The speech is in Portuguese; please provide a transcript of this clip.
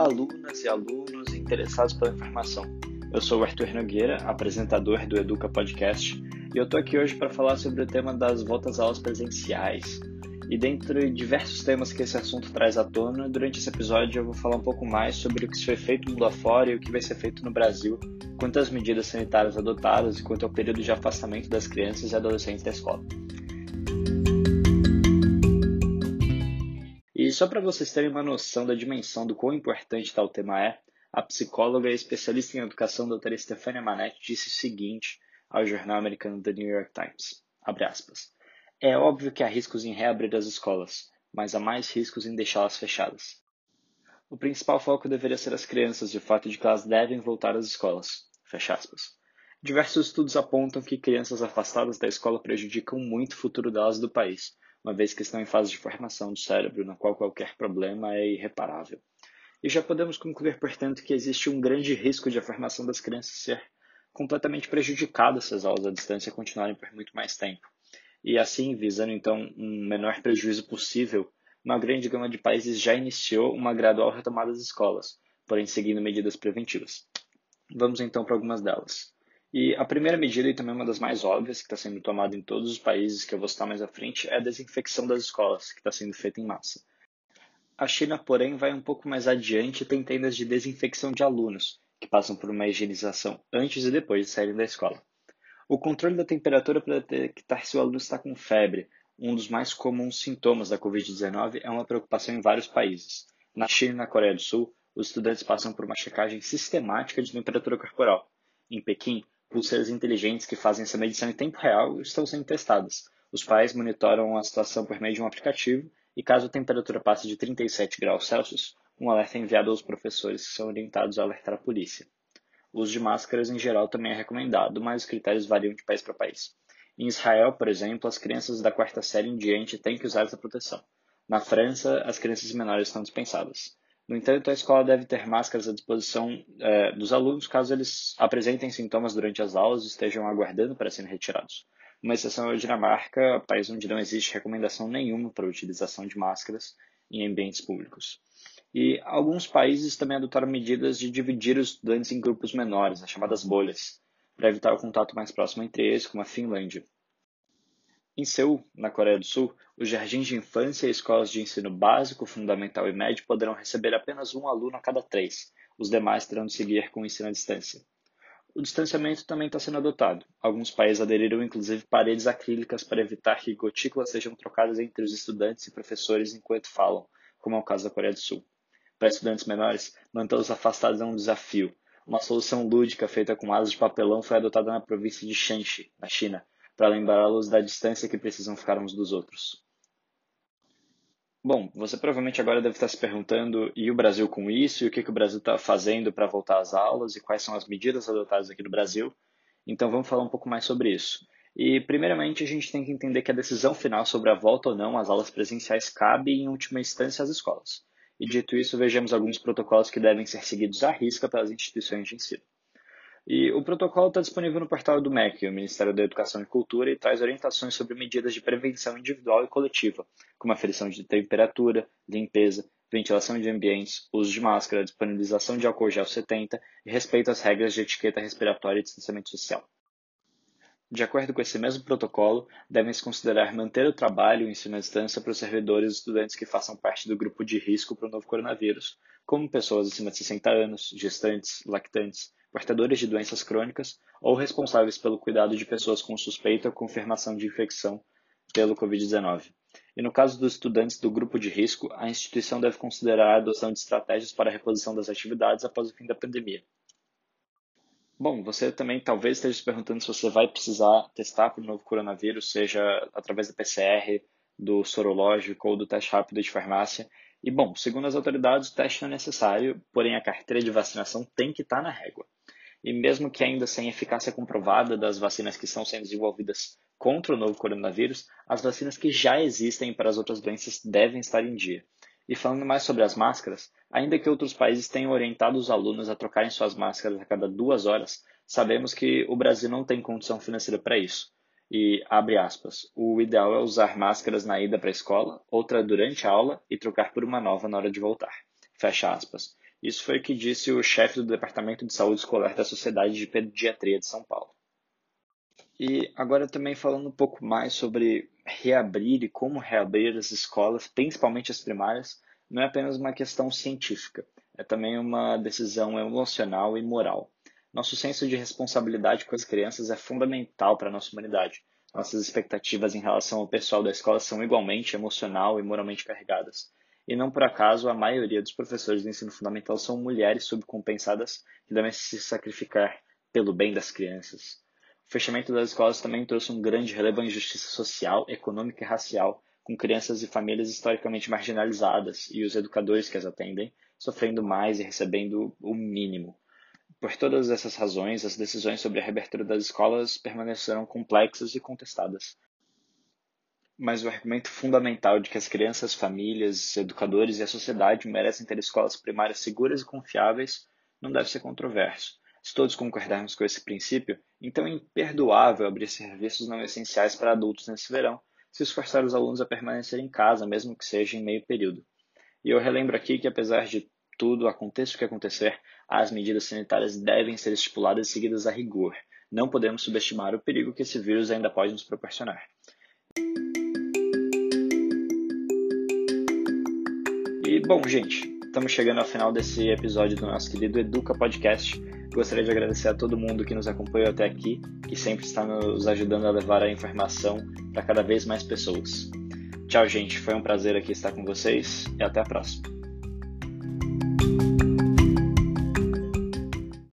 Olá, alunas e alunos interessados pela informação. Eu sou o Arthur Nogueira, apresentador do Educa Podcast, e eu estou aqui hoje para falar sobre o tema das voltas às aulas presenciais. E dentre diversos temas que esse assunto traz à tona, durante esse episódio eu vou falar um pouco mais sobre o que foi feito mundo afora e o que vai ser feito no Brasil, quanto às medidas sanitárias adotadas e quanto ao período de afastamento das crianças e adolescentes da escola. E só para vocês terem uma noção da dimensão do quão importante tal tema é, a psicóloga e especialista em educação doutora Stefania Manetti disse o seguinte ao jornal americano The New York Times, É óbvio que há riscos em reabrir as escolas, mas há mais riscos em deixá-las fechadas. O principal foco deveria ser as crianças e o fato de que elas devem voltar às escolas. Diversos estudos apontam que crianças afastadas da escola prejudicam muito o futuro delas do país, uma vez que estão em fase de formação do cérebro, na qual qualquer problema é irreparável. E já podemos concluir, portanto, que existe um grande risco de a formação das crianças ser completamente prejudicada se as aulas à distância continuarem por muito mais tempo. E assim, visando então um menor prejuízo possível, uma grande gama de países já iniciou uma gradual retomada das escolas, porém seguindo medidas preventivas. Vamos então para algumas delas. E a primeira medida, e também uma das mais óbvias, que está sendo tomada em todos os países que eu vou citar mais à frente, é a desinfecção das escolas, que está sendo feita em massa. A China, porém, vai um pouco mais adiante e tem tendas de desinfecção de alunos, que passam por uma higienização antes e depois de saírem da escola. O controle da temperatura para detectar se o aluno está com febre, um dos mais comuns sintomas da Covid-19, é uma preocupação em vários países. Na China e na Coreia do Sul, os estudantes passam por uma checagem sistemática de temperatura corporal. Em Pequim, pulseiras inteligentes que fazem essa medição em tempo real estão sendo testadas. Os pais monitoram a situação por meio de um aplicativo e, caso a temperatura passe de 37 graus Celsius, um alerta é enviado aos professores que são orientados a alertar a polícia. O uso de máscaras em geral também é recomendado, mas os critérios variam de país para país. Em Israel, por exemplo, as crianças da quarta série em diante têm que usar essa proteção. Na França, as crianças menores estão dispensadas. No entanto, a escola deve ter máscaras à disposição é, dos alunos caso eles apresentem sintomas durante as aulas e estejam aguardando para serem retirados. Uma exceção é a Dinamarca, país onde não existe recomendação nenhuma para a utilização de máscaras em ambientes públicos. E alguns países também adotaram medidas de dividir os estudantes em grupos menores, as chamadas bolhas, para evitar o contato mais próximo entre eles, como a Finlândia. Em Seul, na Coreia do Sul, os jardins de infância e escolas de ensino básico, fundamental e médio poderão receber apenas um aluno a cada três. Os demais terão de seguir com o ensino à distância. O distanciamento também está sendo adotado. Alguns países aderiram inclusive paredes acrílicas para evitar que gotículas sejam trocadas entre os estudantes e professores enquanto falam, como é o caso da Coreia do Sul. Para estudantes menores, mantê-los afastados é um desafio. Uma solução lúdica feita com asas de papelão foi adotada na província de Shanxi, na China, para lembrá-los da distância que precisam ficar uns dos outros. Bom, você provavelmente agora deve estar se perguntando, e o Brasil com isso? E o que, que o Brasil está fazendo para voltar às aulas? E quais são as medidas adotadas aqui no Brasil? Então vamos falar um pouco mais sobre isso. E, primeiramente, a gente tem que entender que a decisão final sobre a volta ou não às aulas presenciais cabe, em última instância, às escolas. E, dito isso, vejamos alguns protocolos que devem ser seguidos à risca pelas instituições de ensino. E o protocolo está disponível no portal do MEC, o Ministério da Educação e Cultura, e traz orientações sobre medidas de prevenção individual e coletiva, como aferição de temperatura, limpeza, ventilação de ambientes, uso de máscara, disponibilização de álcool gel 70 e respeito às regras de etiqueta respiratória e distanciamento social. De acordo com esse mesmo protocolo, devem-se considerar manter o trabalho e o ensino à distância para os servidores e estudantes que façam parte do grupo de risco para o novo coronavírus, como pessoas acima de 60 anos, gestantes, lactantes, portadores de doenças crônicas ou responsáveis pelo cuidado de pessoas com suspeita ou confirmação de infecção pelo Covid-19. E no caso dos estudantes do grupo de risco, a instituição deve considerar a adoção de estratégias para a reposição das atividades após o fim da pandemia. Bom, você também talvez esteja se perguntando se você vai precisar testar para o novo coronavírus, seja através da PCR, do sorológico ou do teste rápido de farmácia. E, bom, segundo as autoridades, o teste não é necessário, porém a carteira de vacinação tem que estar na régua. E mesmo que ainda sem eficácia comprovada das vacinas que estão sendo desenvolvidas contra o novo coronavírus, as vacinas que já existem para as outras doenças devem estar em dia. E falando mais sobre as máscaras, ainda que outros países tenham orientado os alunos a trocarem suas máscaras a cada duas horas, sabemos que o Brasil não tem condição financeira para isso. E, abre aspas, o ideal é usar máscaras na ida para a escola, outra durante a aula e trocar por uma nova na hora de voltar. Fecha aspas. Isso foi o que disse o chefe do Departamento de Saúde Escolar da Sociedade de Pediatria de São Paulo. E agora também falando um pouco mais sobre reabrir e como reabrir as escolas, principalmente as primárias, não é apenas uma questão científica, é também uma decisão emocional e moral. Nosso senso de responsabilidade com as crianças é fundamental para a nossa humanidade. Nossas expectativas em relação ao pessoal da escola são igualmente emocional e moralmente carregadas. E não por acaso a maioria dos professores do ensino fundamental são mulheres subcompensadas que devem se sacrificar pelo bem das crianças. O fechamento das escolas também trouxe um grande relevo à injustiça social, econômica e racial, com crianças e famílias historicamente marginalizadas e os educadores que as atendem sofrendo mais e recebendo o mínimo. Por todas essas razões, as decisões sobre a reabertura das escolas permanecerão complexas e contestadas. Mas o argumento fundamental de que as crianças, famílias, educadores e a sociedade merecem ter escolas primárias seguras e confiáveis não deve ser controverso. Se todos concordarmos com esse princípio, então é imperdoável abrir serviços não essenciais para adultos nesse verão, se esforçar os alunos a permanecer em casa, mesmo que seja em meio período. E eu relembro aqui que, apesar de tudo, aconteça o que acontecer, as medidas sanitárias devem ser estipuladas e seguidas a rigor. Não podemos subestimar o perigo que esse vírus ainda pode nos proporcionar. E, bom, gente, estamos chegando ao final desse episódio do nosso querido Educa Podcast. Gostaria de agradecer a todo mundo que nos acompanhou até aqui, que sempre está nos ajudando a levar a informação para cada vez mais pessoas. Tchau, gente. Foi um prazer aqui estar com vocês e até a próxima.